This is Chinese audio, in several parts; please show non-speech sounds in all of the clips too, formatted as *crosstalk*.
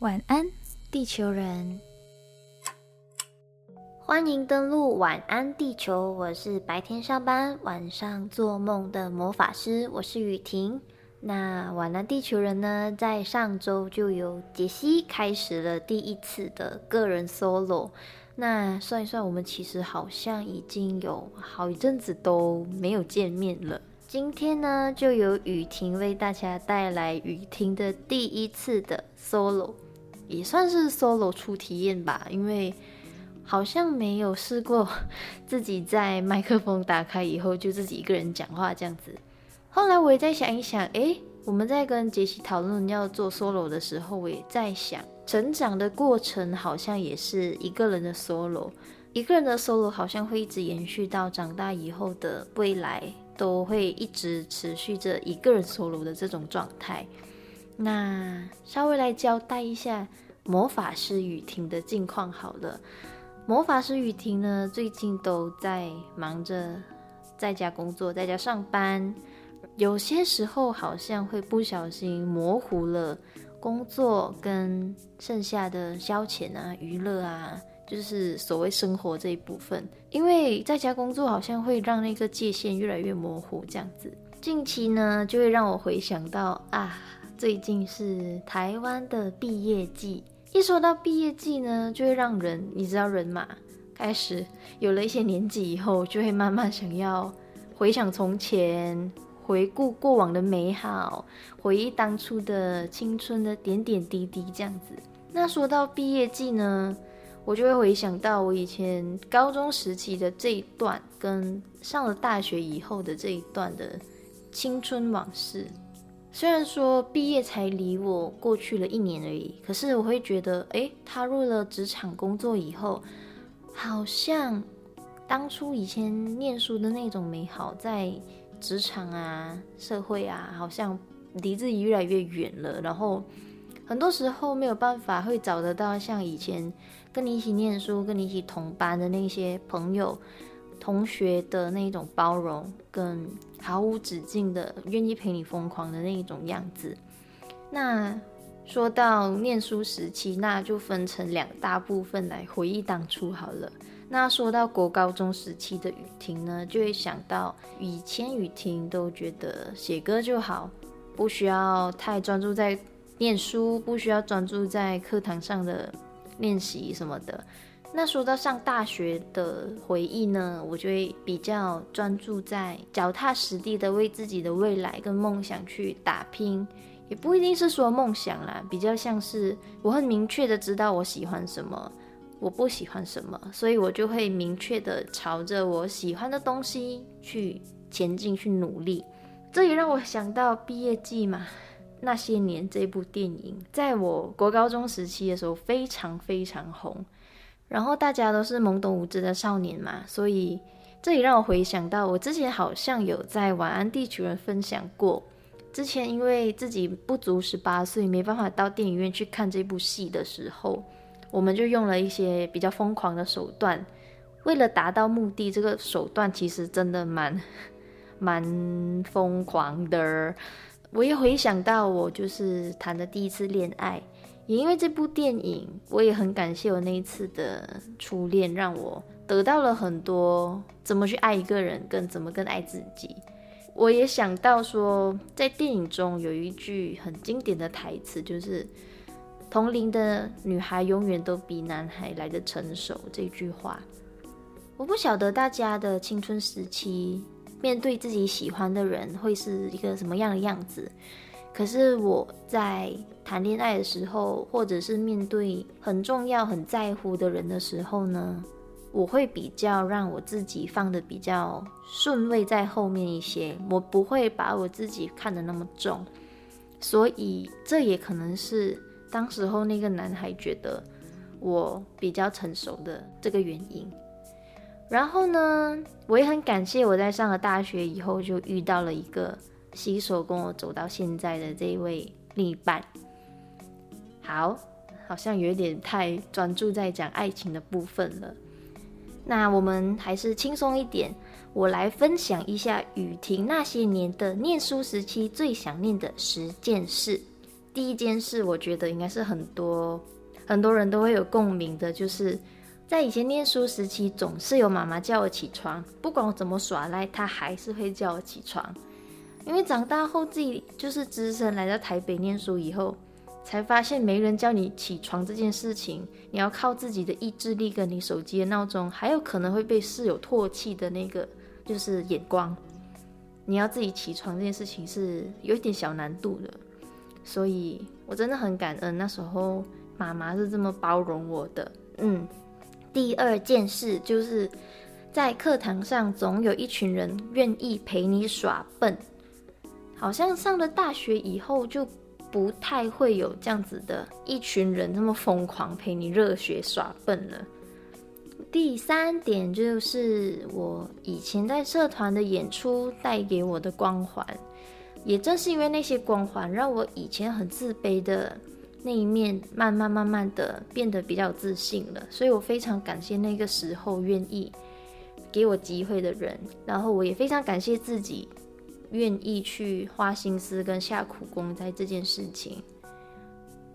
晚安，地球人！欢迎登录晚安地球，我是白天上班、晚上做梦的魔法师，我是雨婷。那晚安地球人呢，在上周就由杰西开始了第一次的个人 solo。那算一算，我们其实好像已经有好一阵子都没有见面了。今天呢，就由雨婷为大家带来雨婷的第一次的 solo，也算是 solo 初体验吧，因为好像没有试过 *laughs* 自己在麦克风打开以后就自己一个人讲话这样子。后来我也在想一想，诶，我们在跟杰西讨论要做 solo 的时候，我也在想，成长的过程好像也是一个人的 solo，一个人的 solo 好像会一直延续到长大以后的未来。都会一直持续着一个人 solo 的这种状态。那稍微来交代一下魔法师雨婷的近况好了。魔法师雨婷呢，最近都在忙着在家工作，在家上班，有些时候好像会不小心模糊了工作跟剩下的消遣啊、娱乐啊。就是所谓生活这一部分，因为在家工作好像会让那个界限越来越模糊，这样子。近期呢，就会让我回想到啊，最近是台湾的毕业季。一说到毕业季呢，就会让人，你知道人嘛，开始有了一些年纪以后，就会慢慢想要回想从前，回顾过往的美好，回忆当初的青春的点点滴滴，这样子。那说到毕业季呢？我就会回想到我以前高中时期的这一段，跟上了大学以后的这一段的青春往事。虽然说毕业才离我过去了一年而已，可是我会觉得，哎，踏入了职场工作以后，好像当初以前念书的那种美好，在职场啊、社会啊，好像离自己越来越远了。然后很多时候没有办法会找得到像以前。跟你一起念书、跟你一起同班的那些朋友、同学的那种包容，跟毫无止境的愿意陪你疯狂的那一种样子。那说到念书时期，那就分成两大部分来回忆当初好了。那说到国高中时期的雨婷呢，就会想到以前雨婷都觉得写歌就好，不需要太专注在念书，不需要专注在课堂上的。练习什么的，那说到上大学的回忆呢，我就会比较专注在脚踏实地的为自己的未来跟梦想去打拼，也不一定是说梦想啦，比较像是我很明确的知道我喜欢什么，我不喜欢什么，所以我就会明确的朝着我喜欢的东西去前进去努力。这也让我想到毕业季嘛。那些年这部电影，在我国高中时期的时候非常非常红，然后大家都是懵懂无知的少年嘛，所以这也让我回想到，我之前好像有在晚安地球人分享过，之前因为自己不足十八岁，没办法到电影院去看这部戏的时候，我们就用了一些比较疯狂的手段，为了达到目的，这个手段其实真的蛮蛮疯狂的。我也回想到我就是谈的第一次恋爱，也因为这部电影，我也很感谢我那一次的初恋，让我得到了很多怎么去爱一个人，跟怎么更爱自己。我也想到说，在电影中有一句很经典的台词，就是“同龄的女孩永远都比男孩来的成熟”这句话。我不晓得大家的青春时期。面对自己喜欢的人会是一个什么样的样子？可是我在谈恋爱的时候，或者是面对很重要、很在乎的人的时候呢，我会比较让我自己放的比较顺位在后面一些，我不会把我自己看得那么重。所以这也可能是当时候那个男孩觉得我比较成熟的这个原因。然后呢，我也很感谢我在上了大学以后就遇到了一个携手跟我走到现在的这一位另一半。好，好像有点太专注在讲爱情的部分了。那我们还是轻松一点，我来分享一下雨婷那些年的念书时期最想念的十件事。第一件事，我觉得应该是很多很多人都会有共鸣的，就是在以前念书时期，总是有妈妈叫我起床，不管我怎么耍赖，她还是会叫我起床。因为长大后自己就是只身来到台北念书以后，才发现没人叫你起床这件事情，你要靠自己的意志力跟你手机的闹钟，还有可能会被室友唾弃的那个就是眼光。你要自己起床这件事情是有一点小难度的，所以我真的很感恩那时候妈妈是这么包容我的。嗯，第二件事就是在课堂上总有一群人愿意陪你耍笨。好像上了大学以后，就不太会有这样子的一群人这么疯狂陪你热血耍笨了。第三点就是我以前在社团的演出带给我的光环，也正是因为那些光环，让我以前很自卑的那一面，慢慢慢慢的变得比较自信了。所以我非常感谢那个时候愿意给我机会的人，然后我也非常感谢自己。愿意去花心思跟下苦功在这件事情。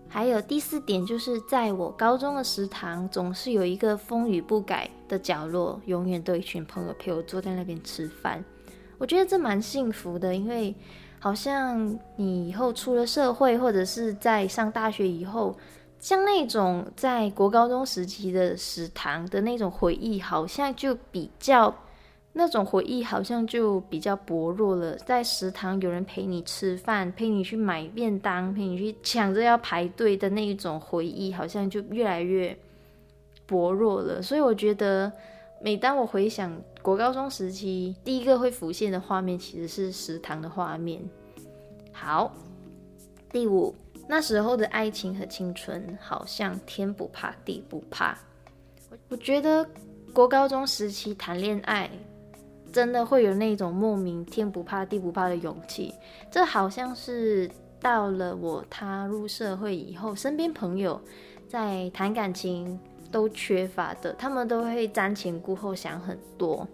还有第四点，就是在我高中的食堂，总是有一个风雨不改的角落，永远都有一群朋友陪我坐在那边吃饭。我觉得这蛮幸福的，因为好像你以后出了社会，或者是在上大学以后，像那种在国高中时期的食堂的那种回忆，好像就比较。那种回忆好像就比较薄弱了。在食堂有人陪你吃饭，陪你去买便当，陪你去抢着要排队的那一种回忆，好像就越来越薄弱了。所以我觉得，每当我回想国高中时期，第一个会浮现的画面其实是食堂的画面。好，第五，那时候的爱情和青春好像天不怕地不怕。我觉得国高中时期谈恋爱。真的会有那种莫名天不怕地不怕的勇气，这好像是到了我踏入社会以后，身边朋友在谈感情都缺乏的，他们都会瞻前顾后想很多，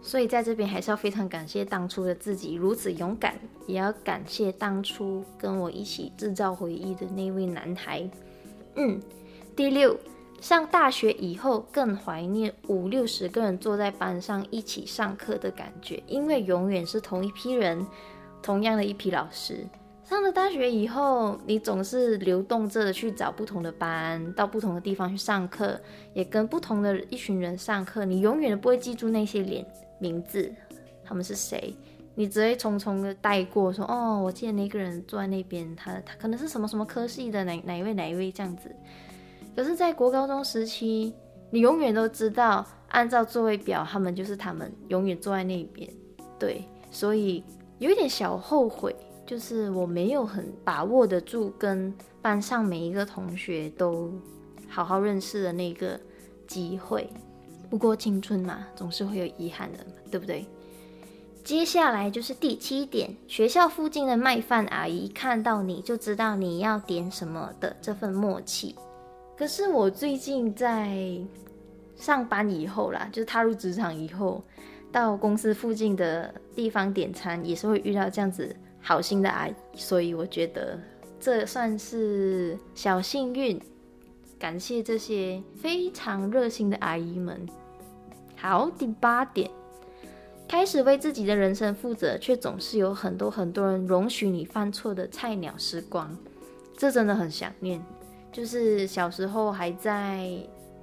所以在这边还是要非常感谢当初的自己如此勇敢，也要感谢当初跟我一起制造回忆的那位男孩。嗯，第六。上大学以后，更怀念五六十个人坐在班上一起上课的感觉，因为永远是同一批人，同样的一批老师。上了大学以后，你总是流动着的去找不同的班，到不同的地方去上课，也跟不同的一群人上课。你永远都不会记住那些脸名字，他们是谁，你只会匆匆的带过，说哦，我记得那个人坐在那边，他他可能是什么什么科系的哪哪一位哪一位这样子。可是，在国高中时期，你永远都知道，按照座位表，他们就是他们，永远坐在那边。对，所以有一点小后悔，就是我没有很把握得住跟班上每一个同学都好好认识的那个机会。不过青春嘛，总是会有遗憾的，对不对？接下来就是第七点，学校附近的卖饭阿姨看到你就知道你要点什么的这份默契。可是我最近在上班以后啦，就是踏入职场以后，到公司附近的地方点餐，也是会遇到这样子好心的阿姨，所以我觉得这算是小幸运。感谢这些非常热心的阿姨们。好，第八点，开始为自己的人生负责，却总是有很多很多人容许你犯错的菜鸟时光，这真的很想念。就是小时候还在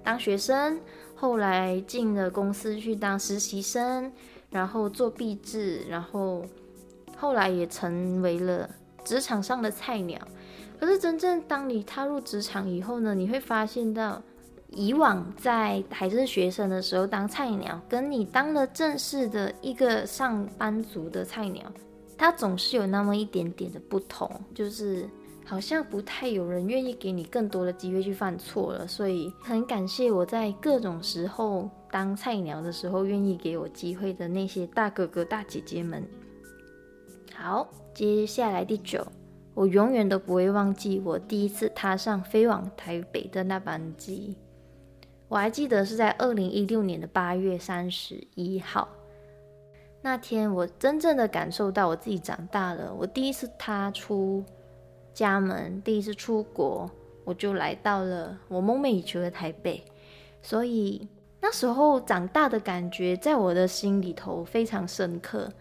当学生，后来进了公司去当实习生，然后做壁纸，然后后来也成为了职场上的菜鸟。可是真正当你踏入职场以后呢，你会发现到以往在还是学生的时候当菜鸟，跟你当了正式的一个上班族的菜鸟，它总是有那么一点点的不同，就是。好像不太有人愿意给你更多的机会去犯错了，所以很感谢我在各种时候当菜鸟的时候愿意给我机会的那些大哥哥大姐姐们。好，接下来第九，我永远都不会忘记我第一次踏上飞往台北的那班机。我还记得是在二零一六年的八月三十一号那天，我真正的感受到我自己长大了。我第一次踏出。家门，第一次出国，我就来到了我梦寐以求的台北。所以那时候长大的感觉，在我的心里头非常深刻。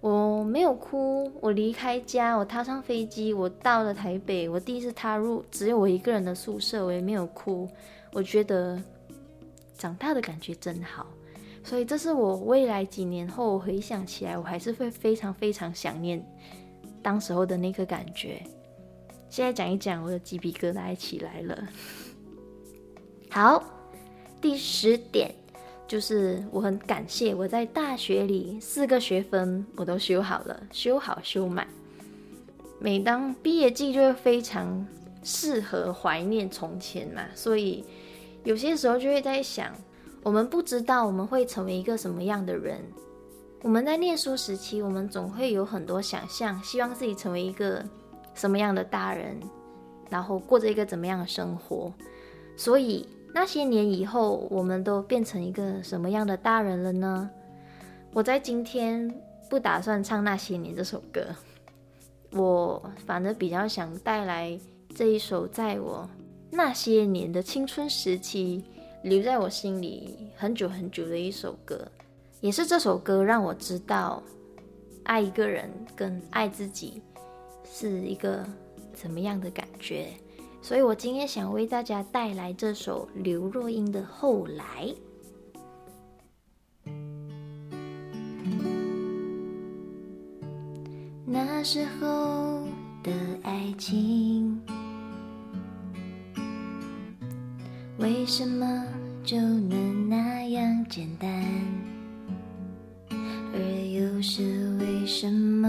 我没有哭，我离开家，我踏上飞机，我到了台北，我第一次踏入只有我一个人的宿舍，我也没有哭。我觉得长大的感觉真好。所以这是我未来几年后回想起来，我还是会非常非常想念当时候的那个感觉。现在讲一讲，我的鸡皮疙瘩起来了。好，第十点就是我很感谢我在大学里四个学分我都修好了，修好修满。每当毕业季就会非常适合怀念从前嘛，所以有些时候就会在想。我们不知道我们会成为一个什么样的人。我们在念书时期，我们总会有很多想象，希望自己成为一个什么样的大人，然后过着一个怎么样的生活。所以那些年以后，我们都变成一个什么样的大人了呢？我在今天不打算唱《那些年》这首歌，我反而比较想带来这一首，在我那些年的青春时期。留在我心里很久很久的一首歌，也是这首歌让我知道爱一个人跟爱自己是一个怎么样的感觉。所以我今天想为大家带来这首刘若英的《后来》。那时候的爱情。为什么就能那样简单？而又是为什么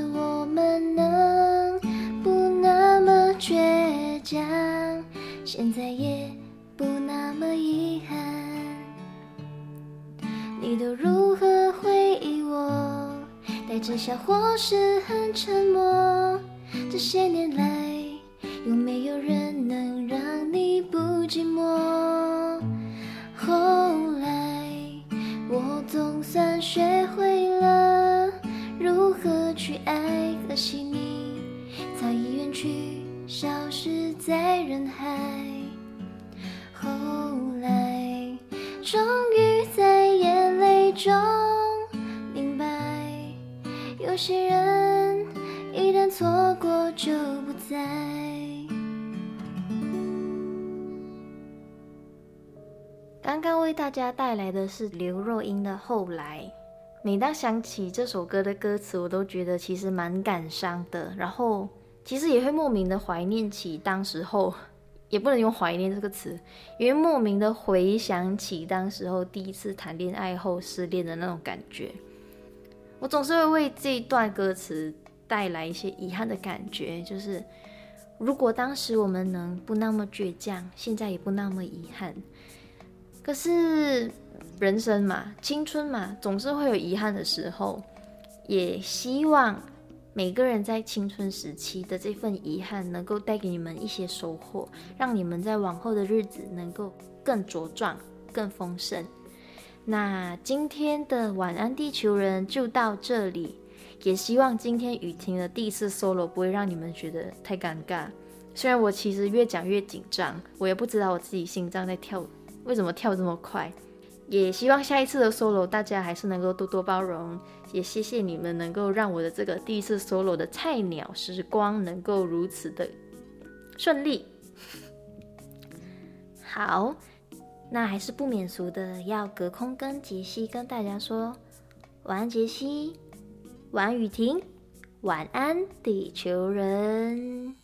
现在也不那么遗憾。你都如何回忆我？带着笑或是很沉默？这些年来，有没有人能让你不寂寞？后来，我总算学会了如何去爱，可惜你早已远去，消失在人海。后来，终于在眼泪中明白，有些人一旦错过就不再。刚刚为大家带来的是刘若英的《后来》。每当想起这首歌的歌词，我都觉得其实蛮感伤的。然后，其实也会莫名的怀念起当时候，也不能用怀念这个词，因为莫名的回想起当时候第一次谈恋爱后失恋的那种感觉。我总是会为这一段歌词带来一些遗憾的感觉，就是如果当时我们能不那么倔强，现在也不那么遗憾。可是人生嘛，青春嘛，总是会有遗憾的时候。也希望每个人在青春时期的这份遗憾，能够带给你们一些收获，让你们在往后的日子能够更茁壮、更丰盛。那今天的晚安地球人就到这里，也希望今天雨婷的第一次 solo 不会让你们觉得太尴尬。虽然我其实越讲越紧张，我也不知道我自己心脏在跳。为什么跳这么快？也希望下一次的 solo 大家还是能够多多包容。也谢谢你们能够让我的这个第一次 solo 的菜鸟时光能够如此的顺利。*laughs* 好，那还是不免俗的，要隔空跟杰西跟大家说晚安，杰西，晚安雨婷，晚安地球人。